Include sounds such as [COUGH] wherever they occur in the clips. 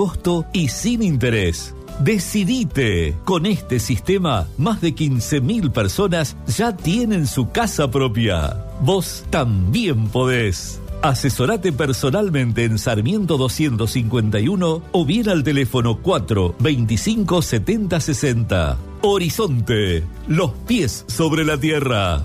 costo y sin interés. Decidite. Con este sistema, más de 15.000 personas ya tienen su casa propia. Vos también podés. Asesorate personalmente en Sarmiento 251 o bien al teléfono 4 25 70 60. Horizonte. Los pies sobre la tierra.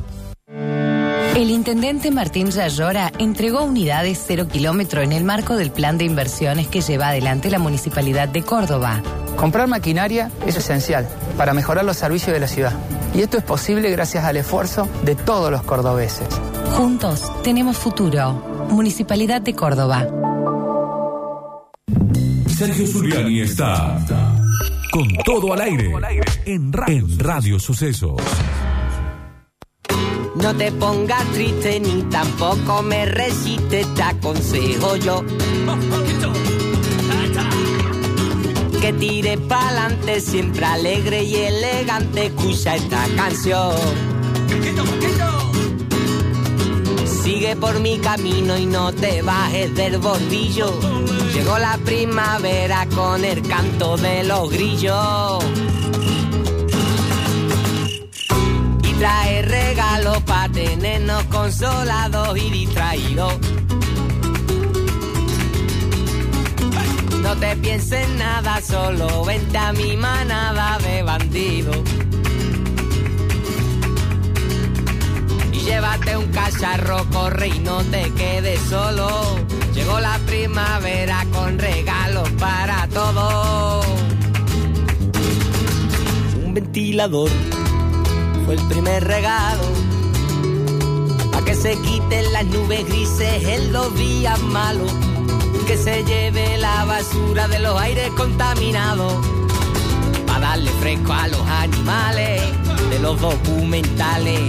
El intendente Martín Rayora entregó unidades cero kilómetro en el marco del plan de inversiones que lleva adelante la Municipalidad de Córdoba. Comprar maquinaria es esencial para mejorar los servicios de la ciudad. Y esto es posible gracias al esfuerzo de todos los cordobeses. Juntos tenemos futuro. Municipalidad de Córdoba. Sergio Zuliani está con todo al aire en Radio Sucesos. No te pongas triste ni tampoco me resistes, te aconsejo yo. Que tire pa'lante, siempre alegre y elegante, escucha esta canción. Sigue por mi camino y no te bajes del bordillo. Llegó la primavera con el canto de los grillos. Trae regalos para tenernos consolados y distraídos. No te pienses nada, solo vente a mi manada de bandidos. Y llévate un cacharro, corre y no te quedes solo. Llegó la primavera con regalos para todos. Un ventilador el primer regalo. Pa' que se quiten las nubes grises en los días malos. Que se lleve la basura de los aires contaminados. Pa' darle fresco a los animales de los documentales.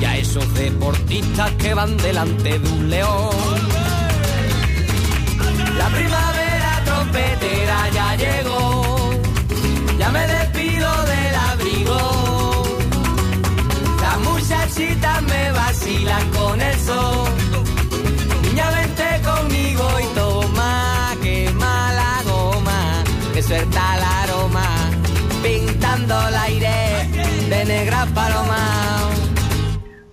Y a esos deportistas que van delante de un león. Con el sol. Niña, vente conmigo y toma, quema la goma, que suelta el aroma, pintando el aire de negra paloma.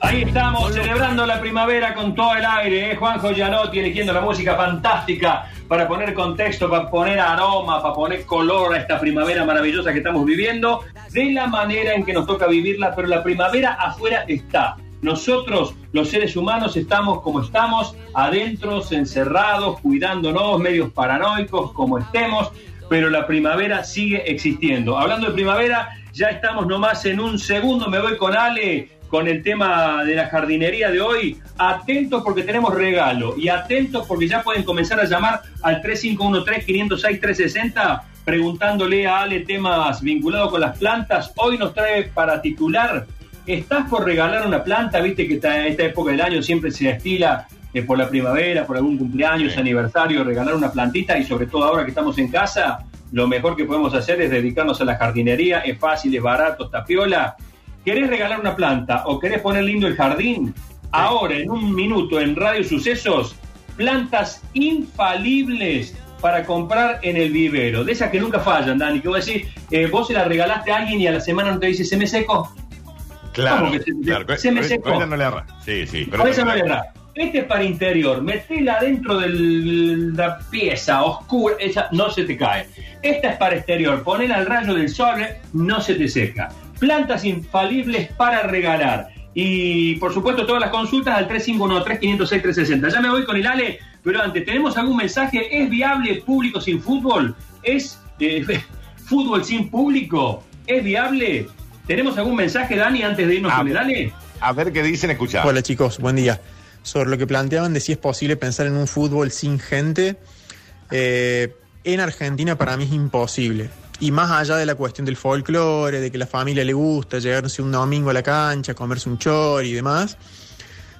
Ahí estamos celebrando la primavera con todo el aire, ¿eh? Juanjo Gianotti eligiendo la música fantástica para poner contexto, para poner aroma, para poner color a esta primavera maravillosa que estamos viviendo, de la manera en que nos toca vivirla, pero la primavera afuera está. Nosotros, los seres humanos, estamos como estamos, adentro, encerrados, cuidándonos, medios paranoicos, como estemos, pero la primavera sigue existiendo. Hablando de primavera, ya estamos nomás en un segundo, me voy con Ale con el tema de la jardinería de hoy. Atentos porque tenemos regalo y atentos porque ya pueden comenzar a llamar al 3513-506-360 preguntándole a Ale temas vinculados con las plantas. Hoy nos trae para titular, ¿estás por regalar una planta? Viste que esta, esta época del año siempre se estila eh, por la primavera, por algún cumpleaños, aniversario, regalar una plantita y sobre todo ahora que estamos en casa, lo mejor que podemos hacer es dedicarnos a la jardinería, es fácil, es barato, está piola ¿Querés regalar una planta o querés poner lindo el jardín? Ahora, en un minuto, en Radio Sucesos, plantas infalibles para comprar en el vivero. De esas que nunca fallan, Dani. Que vos decís, eh, vos se la regalaste a alguien y a la semana no te dice, ¿se me seco? Claro, se, se, me seco. no le erra. Sí, sí. Pero no le erra. Este es para interior, metela dentro de la pieza oscura, esa no se te cae. Esta es para exterior, ponela al rayo del sol, no se te seca plantas infalibles para regalar. Y por supuesto todas las consultas al 351-3506-360. Ya me voy con el Ale, pero antes, ¿tenemos algún mensaje? ¿Es viable público sin fútbol? ¿Es eh, [LAUGHS] fútbol sin público? ¿Es viable? ¿Tenemos algún mensaje, Dani, antes de irnos con el Ale? A ver qué dicen, escuchar. Hola chicos, buen día. Sobre lo que planteaban de si es posible pensar en un fútbol sin gente, eh, en Argentina para mí es imposible. Y más allá de la cuestión del folclore, de que la familia le gusta llegarse un domingo a la cancha, comerse un chor y demás,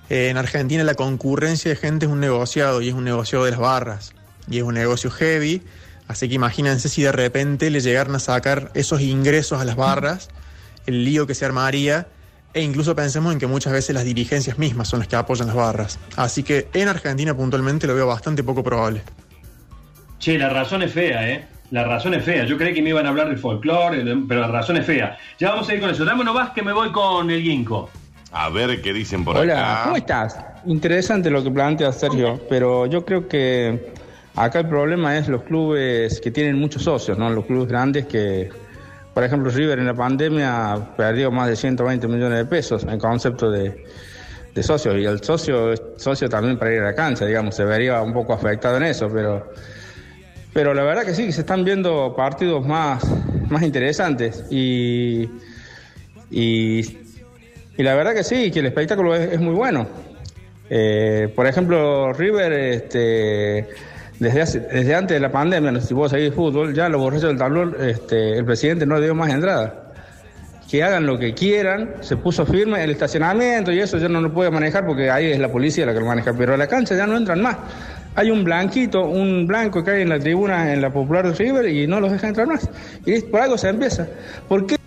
eh, en Argentina la concurrencia de gente es un negociado y es un negocio de las barras y es un negocio heavy. Así que imagínense si de repente le llegaran a sacar esos ingresos a las barras, el lío que se armaría, e incluso pensemos en que muchas veces las dirigencias mismas son las que apoyan las barras. Así que en Argentina puntualmente lo veo bastante poco probable. Che, la razón es fea, ¿eh? La razón es fea. Yo creí que me iban a hablar del folclore, pero la razón es fea. Ya vamos a ir con eso. Dame más que me voy con el Ginkgo. A ver qué dicen por Hola, acá. ¿cómo estás? Interesante lo que plantea Sergio, pero yo creo que acá el problema es los clubes que tienen muchos socios, ¿no? Los clubes grandes que, por ejemplo, River en la pandemia perdió más de 120 millones de pesos en concepto de, de socios y el socio socio también para ir a la cancha, digamos, se vería un poco afectado en eso, pero pero la verdad que sí, que se están viendo partidos más, más interesantes y, y, y la verdad que sí, que el espectáculo es, es muy bueno. Eh, por ejemplo, River, este, desde, hace- desde antes de la pandemia, no sé si vos seguís fútbol, ya los borrachos del tablón, este, el presidente no le dio más entrada. Que hagan lo que quieran, se puso firme el estacionamiento y eso ya no lo puede manejar porque ahí es la policía la que lo maneja, pero a la cancha ya no entran más. Hay un blanquito, un blanco que hay en la tribuna, en la popular de River y no los deja entrar más. Y por algo se empieza. ¿Por qué?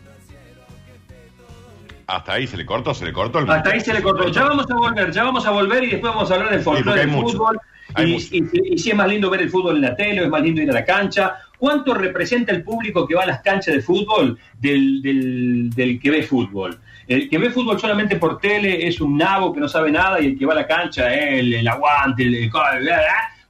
Hasta ahí se le cortó, se le cortó el Hasta ahí se le cortó. Ya vamos a volver, ya vamos a volver y después vamos a hablar del porque folclore hay del mucho. fútbol. Y, mucho. y- y si es más lindo ver el fútbol en la tele, o es más lindo ir a la cancha. ¿Cuánto representa el público que va a las canchas de fútbol del, del- del que ve fútbol? El que ve fútbol solamente por tele es un nabo que no sabe nada y el que va a la cancha es el, el aguante, el, el-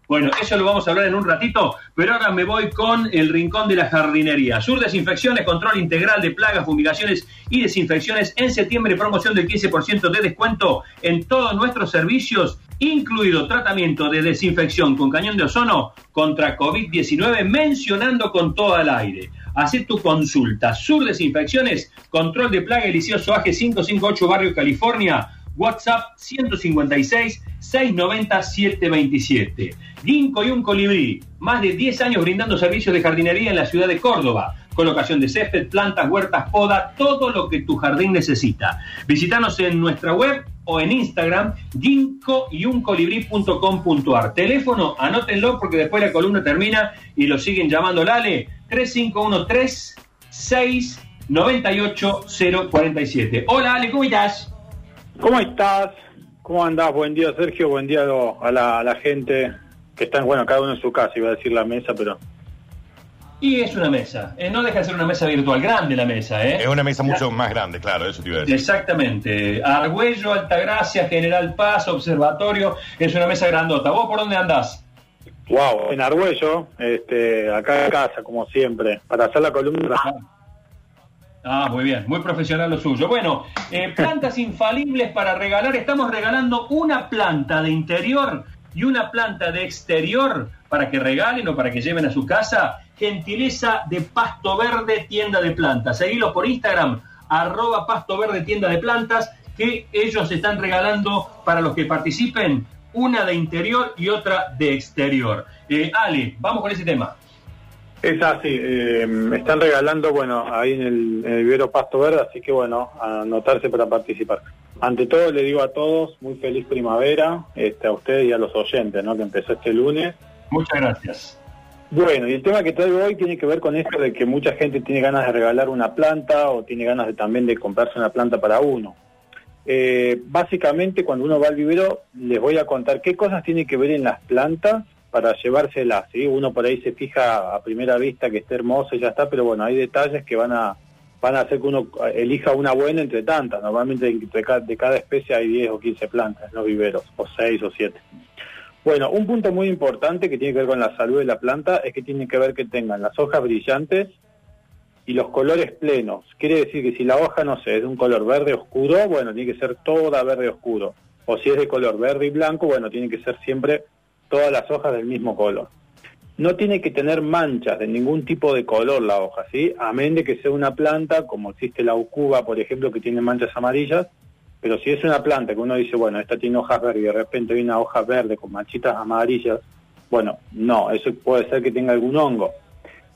Bueno, eso lo vamos a hablar en un ratito, pero ahora me voy con el rincón de la jardinería. Sur Desinfecciones, control integral de plagas, fumigaciones y desinfecciones. En septiembre, promoción del 15% de descuento en todos nuestros servicios, incluido tratamiento de desinfección con cañón de ozono contra COVID-19, mencionando con todo al aire. Hacé tu consulta. Sur Desinfecciones, control de plaga, delicioso AG 558 Barrio California. WhatsApp 156 690 727. Ginkgo y un colibrí, más de 10 años brindando servicios de jardinería en la ciudad de Córdoba. Colocación de césped, plantas, huertas, poda, todo lo que tu jardín necesita. Visítanos en nuestra web o en Instagram, ginkgoyuncolibrí.com.ar. Teléfono, anótenlo porque después la columna termina y lo siguen llamando Lale 3513 698 047. Hola Ale, ¿cómo estás? ¿Cómo estás? ¿Cómo andás? Buen día, Sergio. Buen día a la, a la gente que está, bueno, cada uno en su casa, iba a decir la mesa, pero... Y es una mesa. Eh, no deja de ser una mesa virtual, grande la mesa, ¿eh? Es una mesa mucho más grande, claro, eso te iba a decir. Exactamente. Argüello, Altagracia, General Paz, Observatorio. Es una mesa grandota. ¿Vos por dónde andás? Wow, en Argüello, este, acá en casa, como siempre, para hacer la columna. Ah, muy bien, muy profesional lo suyo. Bueno, eh, [LAUGHS] plantas infalibles para regalar. Estamos regalando una planta de interior y una planta de exterior para que regalen o para que lleven a su casa. Gentileza de Pasto Verde, tienda de plantas. Seguilo por Instagram, arroba Pasto Verde, tienda de plantas, que ellos están regalando para los que participen una de interior y otra de exterior. Eh, Ale, vamos con ese tema. Es así, eh, me están regalando, bueno, ahí en el, en el vivero Pasto Verde, así que bueno, anotarse para participar. Ante todo le digo a todos, muy feliz primavera, este, a ustedes y a los oyentes, ¿no? Que empezó este lunes. Muchas gracias. Bueno, y el tema que traigo hoy tiene que ver con esto de que mucha gente tiene ganas de regalar una planta o tiene ganas de, también de comprarse una planta para uno. Eh, básicamente, cuando uno va al vivero, les voy a contar qué cosas tiene que ver en las plantas para llevárselas. ¿sí? Uno por ahí se fija a primera vista que esté hermoso y ya está, pero bueno, hay detalles que van a van a hacer que uno elija una buena entre tantas. Normalmente de cada, de cada especie hay 10 o 15 plantas en los viveros, o 6 o 7. Bueno, un punto muy importante que tiene que ver con la salud de la planta es que tiene que ver que tengan las hojas brillantes y los colores plenos. Quiere decir que si la hoja, no sé, es de un color verde oscuro, bueno, tiene que ser toda verde oscuro. O si es de color verde y blanco, bueno, tiene que ser siempre todas las hojas del mismo color. No tiene que tener manchas de ningún tipo de color la hoja, ¿sí? Amén de que sea una planta, como existe la ucuba, por ejemplo, que tiene manchas amarillas, pero si es una planta que uno dice, bueno, esta tiene hojas verdes y de repente hay una hoja verde con manchitas amarillas, bueno, no, eso puede ser que tenga algún hongo.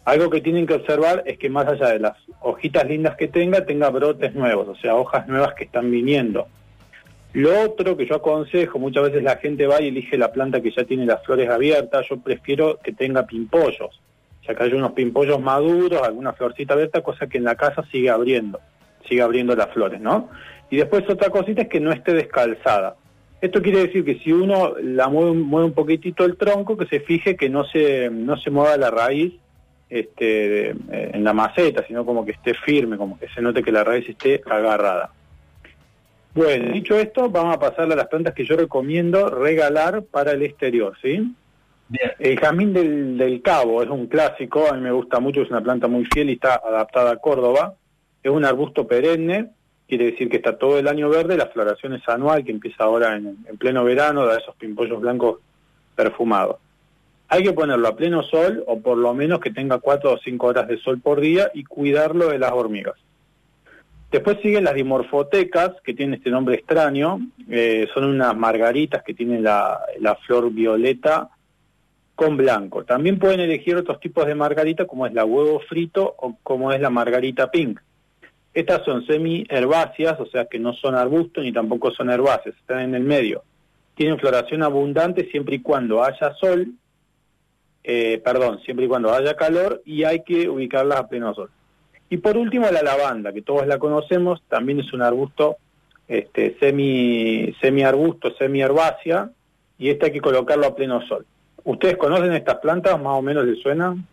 Algo que tienen que observar es que más allá de las hojitas lindas que tenga, tenga brotes nuevos, o sea, hojas nuevas que están viniendo. Lo otro que yo aconsejo, muchas veces la gente va y elige la planta que ya tiene las flores abiertas, yo prefiero que tenga pimpollos, ya que hay unos pimpollos maduros, alguna florcita abierta, cosa que en la casa sigue abriendo, sigue abriendo las flores, ¿no? Y después otra cosita es que no esté descalzada. Esto quiere decir que si uno la mueve, mueve un poquitito el tronco, que se fije que no se, no se mueva la raíz este, eh, en la maceta, sino como que esté firme, como que se note que la raíz esté agarrada. Bueno, dicho esto, vamos a pasar a las plantas que yo recomiendo regalar para el exterior, ¿sí? El jazmín del, del, cabo es un clásico, a mí me gusta mucho, es una planta muy fiel y está adaptada a Córdoba. Es un arbusto perenne, quiere decir que está todo el año verde, la floración es anual, que empieza ahora en, en pleno verano, da esos pimpollos blancos perfumados. Hay que ponerlo a pleno sol o por lo menos que tenga cuatro o cinco horas de sol por día y cuidarlo de las hormigas. Después siguen las dimorfotecas, que tienen este nombre extraño. Eh, son unas margaritas que tienen la, flor violeta con blanco. También pueden elegir otros tipos de margarita, como es la huevo frito o como es la margarita pink. Estas son semi-herbáceas, o sea que no son arbustos ni tampoco son herbáceas, están en el medio. Tienen floración abundante siempre y cuando haya sol eh, perdón, siempre y cuando haya calor y hay que ubicarlas a pleno sol. Y por último la lavanda, que todos la conocemos, también es un arbusto este, semi, semi arbusto, semi herbácea, y este hay que colocarlo a pleno sol. ¿Ustedes conocen estas plantas? ¿Más o menos les suenan?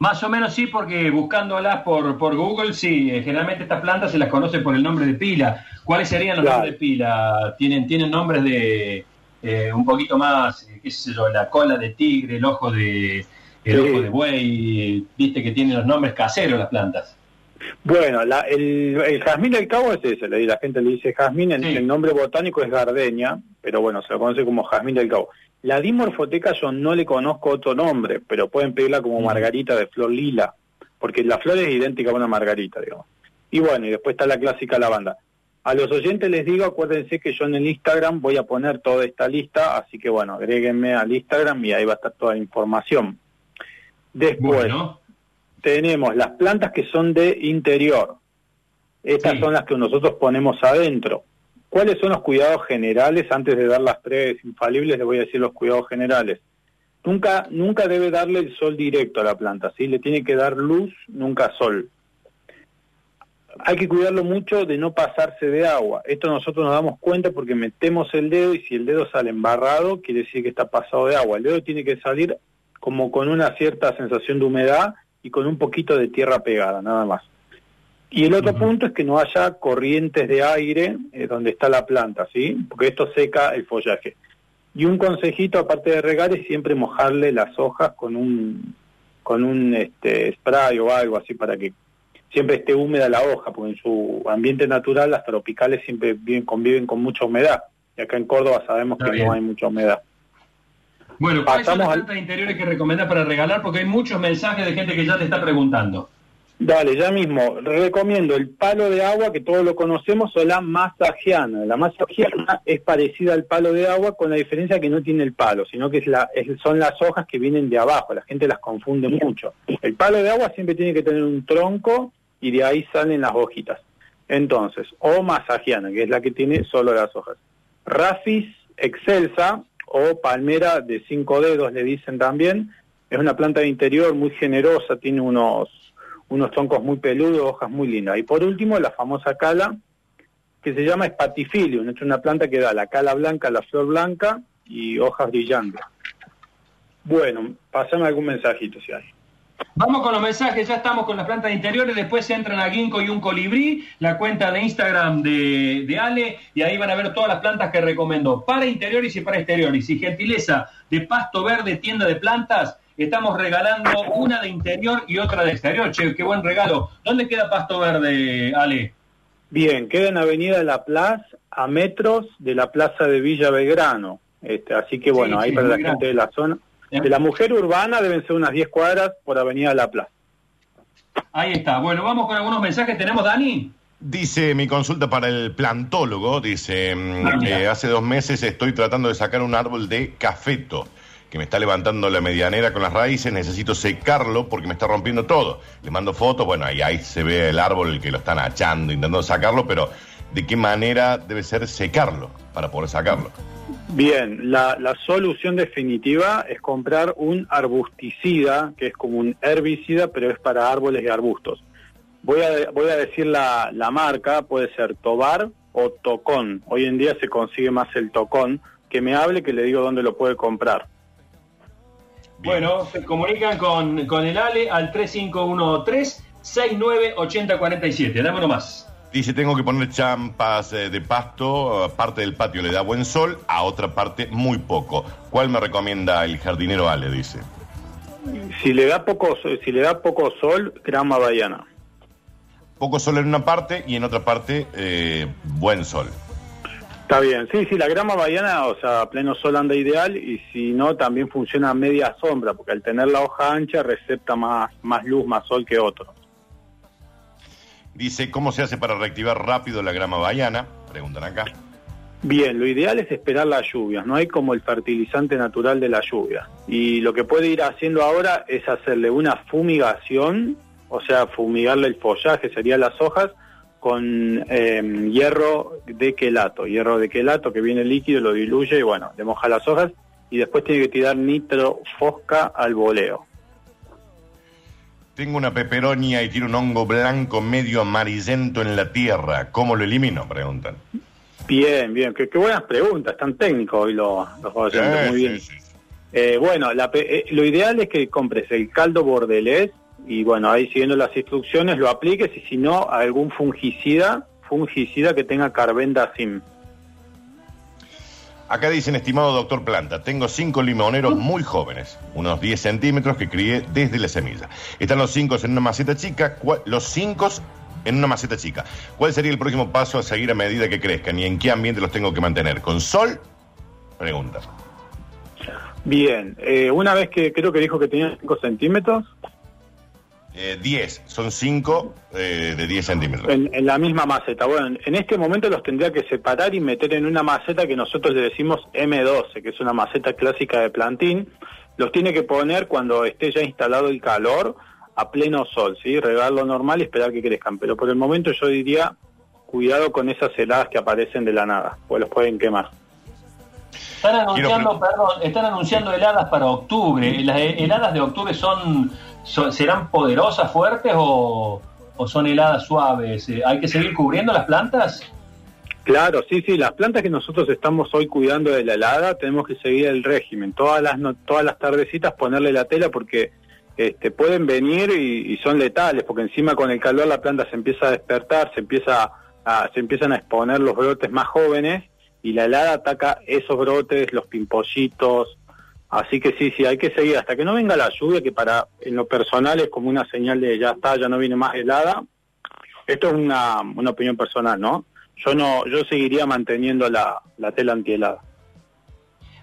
Más o menos sí, porque buscándolas por, por Google, sí, eh, generalmente estas plantas se las conoce por el nombre de pila. ¿Cuáles serían los nombres de pila? ¿Tienen, tienen nombres de, eh, un poquito más, eh, qué sé yo, la cola de tigre, el ojo de el ojo de buey, viste que tienen los nombres caseros las plantas. Bueno, la, el, el, jazmín del cabo es ese, la gente le dice jazmín, el, nombre botánico es gardenia, pero bueno, se lo conoce como jazmín del cabo. La dimorfoteca yo no le conozco otro nombre, pero pueden pedirla como margarita de flor lila, porque la flor es idéntica a una margarita, digamos. Y bueno, y después está la clásica lavanda. A los oyentes les digo, acuérdense que yo en el Instagram voy a poner toda esta lista, así que bueno, agréguenme al Instagram y ahí va a estar toda la información. Después tenemos las plantas que son de interior. Estas son las que nosotros ponemos adentro. ¿Cuáles son los cuidados generales? Antes de dar las tres infalibles, les voy a decir los cuidados generales. Nunca, nunca debe darle el sol directo a la planta, ¿sí? Le tiene que dar luz, nunca sol hay que cuidarlo mucho de no pasarse de agua. Esto nosotros nos damos cuenta porque metemos el dedo y si el dedo sale embarrado, quiere decir que está pasado de agua. El dedo tiene que salir como con una cierta sensación de humedad y con un poquito de tierra pegada, nada más. Y el otro punto es que no haya corrientes de aire eh, donde está la planta, ¿sí? Porque esto seca el follaje. Y un consejito, aparte de regar, es siempre mojarle las hojas con un, con un este, spray o algo así para que siempre esté húmeda la hoja, porque en su ambiente natural las tropicales siempre viven, conviven con mucha humedad. Y acá en Córdoba sabemos que no hay mucha humedad. Bueno, ¿cuáles son las plantas interiores que recomienda para regalar? Porque hay muchos mensajes de gente que ya te está preguntando. Dale, ya mismo. Recomiendo el palo de agua, que todos lo conocemos, o la masajiana. La masajiana es parecida al palo de agua, con la diferencia que no tiene el palo, sino que es la, son las hojas que vienen de abajo. La gente las confunde mucho. El palo de agua siempre tiene que tener un tronco y de ahí salen las hojitas. Entonces, o masajiana, que es la que tiene solo las hojas. Rafis excelsa o palmera de cinco dedos, le dicen también, es una planta de interior muy generosa, tiene unos, unos troncos muy peludos, hojas muy lindas. Y por último, la famosa cala, que se llama Spatifilium, es una planta que da la cala blanca, la flor blanca y hojas brillantes. Bueno, pasame algún mensajito si hay. Vamos con los mensajes, ya estamos con las plantas interiores, después entran a Ginkgo y un colibrí, la cuenta de Instagram de, de, Ale, y ahí van a ver todas las plantas que recomiendo para interiores y para exteriores. Y gentileza de Pasto Verde, tienda de plantas, estamos regalando una de interior y otra de exterior. Che, qué buen regalo. ¿Dónde queda Pasto Verde, Ale? Bien, queda en Avenida La Plaza, a metros de la Plaza de Villa Belgrano. Este, así que bueno, ahí para la gente de la zona de la mujer urbana deben ser unas 10 cuadras por Avenida La Plaza. Ahí está. Bueno, vamos con algunos mensajes. ¿Tenemos, Dani? Dice mi consulta para el plantólogo, dice, mm, ah, hace dos meses estoy tratando de sacar un árbol de cafeto que me está levantando la medianera con las raíces, necesito secarlo porque me está rompiendo todo. Le mando fotos, bueno, ahí, ahí se ve el árbol que lo están achando, intentando sacarlo, pero ¿de qué manera debe ser secarlo para poder sacarlo? Bien, la, solución definitiva es comprar un arbusticida, que es como un herbicida, pero es para árboles y arbustos. Voy a, voy a decir la, marca, puede ser Tobar, o tocón. Hoy en día se consigue más el tocón. Que me hable, que le digo dónde lo puede comprar. Bueno, se comunican con, con el Ale al 3513-698047. Dame uno más. Dice, tengo que poner champas eh, de pasto, a parte del patio le da buen sol, a otra parte muy poco. ¿Cuál me recomienda el jardinero Ale? Dice. Si le da poco, si le da poco sol, grama baiana. Poco sol en una parte y en otra parte eh, buen sol. Está bien, sí, sí, la grama baiana, o sea, a pleno sol anda ideal y si no, también funciona a media sombra, porque al tener la hoja ancha recepta más, más luz, más sol que otro. Dice, ¿cómo se hace para reactivar rápido la grama baiana? Preguntan acá. Bien, lo ideal es esperar las lluvias, no hay como el fertilizante natural de la lluvia. Y lo que puede ir haciendo ahora es hacerle una fumigación, o sea, fumigarle el follaje, serían las hojas, con eh, hierro de quelato. Hierro de quelato que viene líquido, lo diluye y bueno, le moja las hojas y después tiene que tirar nitro fosca al voleo. Tengo una peperonia y tiene un hongo blanco medio amarillento en la tierra. ¿Cómo lo elimino? Preguntan. Bien, bien, qué, qué buenas preguntas, tan técnicos hoy los, los oyentes, Sí, muy bien. sí, sí. Eh, bueno, la eh, lo ideal es que compres el caldo bordelés y bueno, ahí siguiendo las instrucciones lo apliques y si no, algún fungicida, fungicida que tenga carbendazim. Acá dicen, estimado doctor Planta, tengo cinco limoneros muy jóvenes, unos 10 centímetros que crié desde la semilla. Están los cinco en una maceta chica, ¿cuál- los cinco en una maceta chica. ¿Cuál sería el próximo paso a seguir a medida que crezcan y en qué ambiente los tengo que mantener? ¿Con sol? Pregunta. Bien, eh, una vez que creo que dijo que tenía 5 centímetros, Eh, 10, son cinco eh, de 10 centímetros. en, en la misma maceta. Bueno, en este momento los tendría que separar y meter en una maceta que nosotros le decimos M12, que es una maceta clásica de plantín. Los tiene que poner cuando esté ya instalado el calor a pleno sol, ¿sí? Regarlo normal y esperar que crezcan. Pero por el momento yo diría, cuidado con esas heladas que aparecen de la nada, pues los pueden quemar. Están anunciando, perdón, están anunciando heladas para octubre. ¿Las he- heladas de octubre son, serán poderosas, fuertes o, son heladas suaves? Eh, ¿Hay que seguir cubriendo las plantas? Claro, sí, sí, las plantas que nosotros estamos hoy cuidando de la helada, tenemos que seguir el régimen. Todas las no- todas las tardecitas ponerle la tela porque este, pueden venir y, y son letales, porque encima con el calor la planta se empieza a despertar, se empieza a, se empiezan a exponer los brotes más jóvenes y la helada ataca esos brotes, los pimpollitos. Así que sí, sí, hay que seguir hasta que no venga la lluvia, que para en lo personal es como una señal de ya está, ya no viene más helada. Esto es una, una opinión personal, ¿no? Yo no, yo seguiría manteniendo la, la tela antihelada.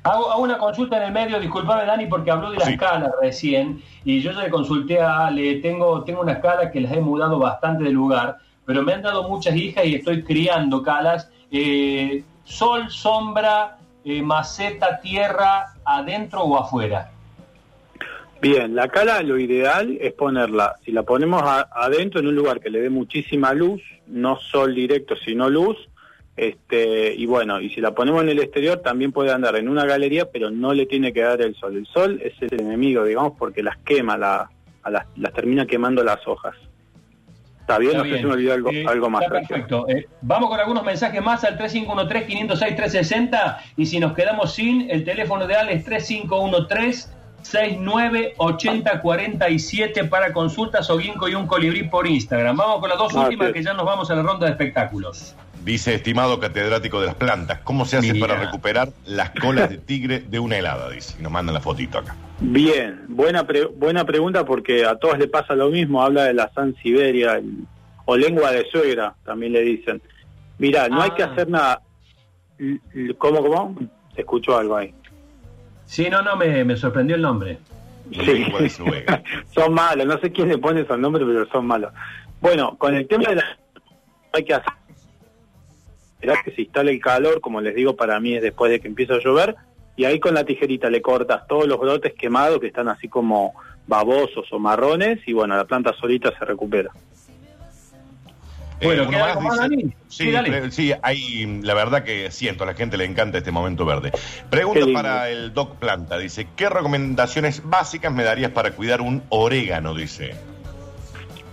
Hago, hago una consulta en el medio, disculpame Dani, porque habló de las Sí. calas recién, y yo ya le consulté a Ale, tengo, tengo unas calas que las he mudado bastante de lugar, pero me han dado muchas hijas y estoy criando calas. Eh, sol, sombra, eh, maceta, tierra, adentro o afuera. Bien, la cala lo ideal es ponerla, si la ponemos a- adentro en un lugar que le dé muchísima luz, no sol directo, sino luz, este, y bueno, y si la ponemos en el exterior también puede andar en una galería, pero no le tiene que dar el sol. El sol es el enemigo, digamos, porque las quema, la, a las, las termina quemando las hojas. Está bien, Está no sé bien. si me algo, Eh, algo más. está perfecto. Eh, vamos con algunos mensajes más al 3513-506-360 y si nos quedamos sin, el teléfono de Ale es 3513-698047 para consultas o guinco y un colibrí por Instagram. Vamos con las dos Ah, últimas sí. que ya nos vamos a la ronda de espectáculos. Dice, estimado catedrático de las plantas, ¿cómo se hace Mira. para recuperar las colas de tigre de una helada? Dice, y nos mandan la fotito acá. Bien, buena pre- buena pregunta porque a todos le pasa lo mismo, habla de la San Siberia el- o lengua de suegra, también le dicen. Mira, no hay que Ah. hacer nada. ¿Cómo, cómo? Se escuchó algo ahí. Sí, no, no, me, me sorprendió el nombre. Lengua de suegra. [LAUGHS] son malos, no sé quién le pone esos nombres, pero son malos. Bueno, con el tema de la... hay que hacer... Esperar que se instale el calor, como les digo, para mí es después de que empiece a llover, y ahí con la tijerita le cortas todos los brotes quemados que están así como babosos o marrones, y bueno, la planta solita se recupera. Bueno, uno ¿queda algo más, Dani? Sí, Sí, dale. pre- sí, hay, la verdad que siento, a la gente le encanta este momento verde. Pregunta para el Doc Planta, dice, ¿qué recomendaciones básicas me darías para cuidar un orégano? Dice.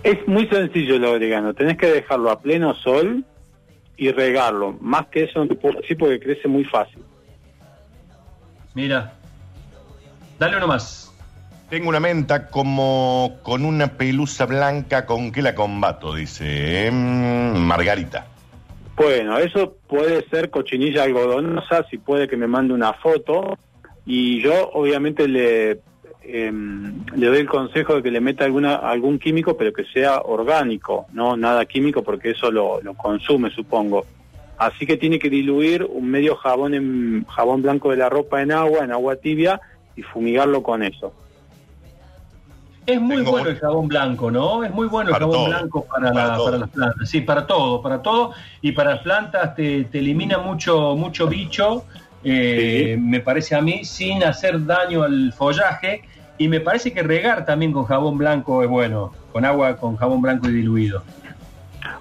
Es muy sencillo el orégano, tenés que dejarlo a pleno sol y regarlo. Más que eso no te puedo decir porque crece muy fácil. Mira. Dale uno más. Tengo una menta como con una pelusa blanca con que la combato, dice em, Margarita. Bueno, eso puede ser cochinilla algodonosa, si puede que me mande una foto. Y yo obviamente le, em, le doy el consejo de que le meta alguna, algún químico, pero que sea orgánico, no nada químico, porque eso lo, lo consume, supongo. Así que tiene que diluir un medio jabón en jabón blanco de la ropa en agua, en agua tibia, y fumigarlo con eso. Es muy Tengo bueno un- el jabón blanco, ¿no? Es muy bueno el jabón todo. blanco para, Para la- todo. para las plantas. Sí, para todo, para todo. Y para las plantas te, te elimina mucho, mucho bicho, eh, Sí. me parece a mí, sin hacer daño al follaje. Y me parece que regar también con jabón blanco es bueno, con agua con jabón blanco y diluido.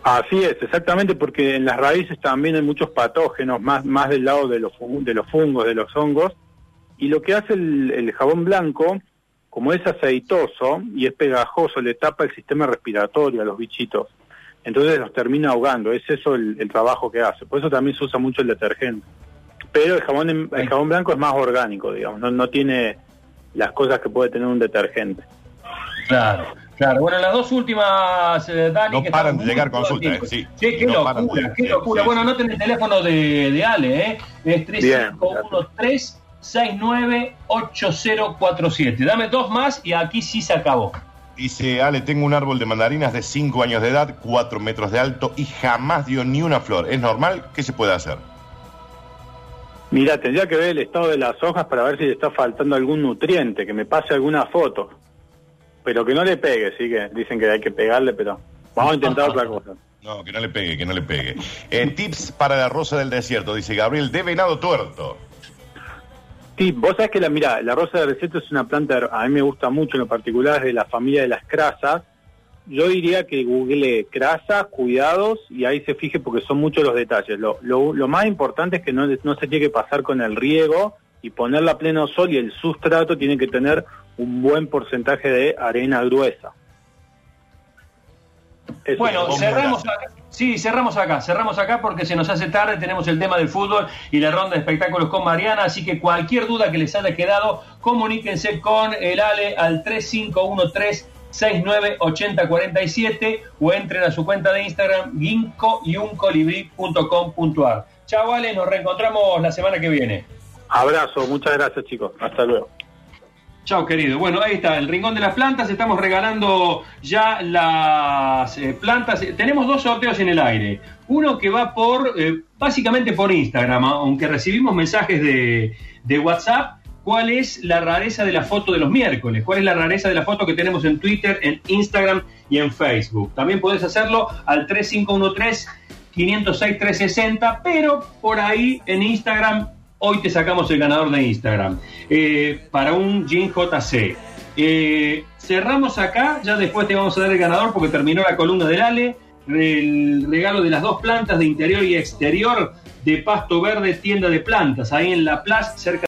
Así es, exactamente, porque en las raíces también hay muchos patógenos, más, más del lado de los, de los fungos, de los hongos, y lo que hace el, el jabón blanco, como es aceitoso y es pegajoso, le tapa el sistema respiratorio a los bichitos, entonces los termina ahogando, es eso el, el trabajo que hace, por eso también se usa mucho el detergente. Pero el jabón, en- el jabón blanco es más orgánico, digamos, no, no tiene las cosas que puede tener un detergente. Claro, claro. Bueno, las dos últimas, eh, Dani. No que paran de llegar consultas, eh, sí. Sí, qué No paran de locura, llegar, qué sí, locura. sí. Bueno, anoten el teléfono de, de Ale, ¿eh? Es Bien, 3513-698047. Dame dos más y aquí sí se acabó. Dice, Ale, tengo un árbol de mandarinas de 5 años de edad, 4 metros de alto y jamás dio ni una flor. ¿Es normal? ¿Qué se puede hacer? Mira, tendría que ver el estado de las hojas para ver si le está faltando algún nutriente, que me pase alguna foto. Pero que no le pegue, sí que dicen que hay que pegarle, pero vamos a intentar otra cosa. [LAUGHS] No, que no le pegue, que no le pegue. Eh, tips para la rosa del desierto, dice Gabriel, de venado tuerto. Sí, vos sabés que la, mira, la rosa de receto es una planta, a mí me gusta mucho en lo particular, es de la familia de las crasas. Yo diría que google crasas, cuidados, y ahí se fije porque son muchos los detalles. Lo, lo, lo más importante es que no, no se tiene que pasar con el riego y ponerla a pleno sol y el sustrato tiene que tener un buen porcentaje de arena gruesa. Eso Bueno, cerramos acá. Sí, cerramos acá, cerramos acá porque se nos hace tarde, tenemos el tema del fútbol y la ronda de espectáculos con Mariana, así que cualquier duda que les haya quedado, comuníquense con el Ale al 3513 698047 o entren a su cuenta de Instagram ginkouncolibrý.com.ar. Chao Ale, nos reencontramos la semana que viene. Abrazo, muchas gracias chicos. Hasta luego. Chao, querido. Bueno, ahí está, el Rincón de las Plantas. Estamos regalando ya las eh, plantas. Tenemos dos sorteos en el aire. Uno que va por, eh, básicamente por Instagram, aunque recibimos mensajes de, de WhatsApp. ¿Cuál es la rareza de la foto de los miércoles? ¿Cuál es la rareza de la foto que tenemos en Twitter, en Instagram y en Facebook? También podés hacerlo al 3513 506 360, pero por ahí en Instagram hoy te sacamos el ganador de Instagram eh, para un Gin JC. Eh, cerramos acá, ya después te vamos a dar el ganador porque terminó la columna del Ale. El regalo de las dos plantas de interior y exterior de Pasto Verde, tienda de plantas, ahí en La Plaza, cerca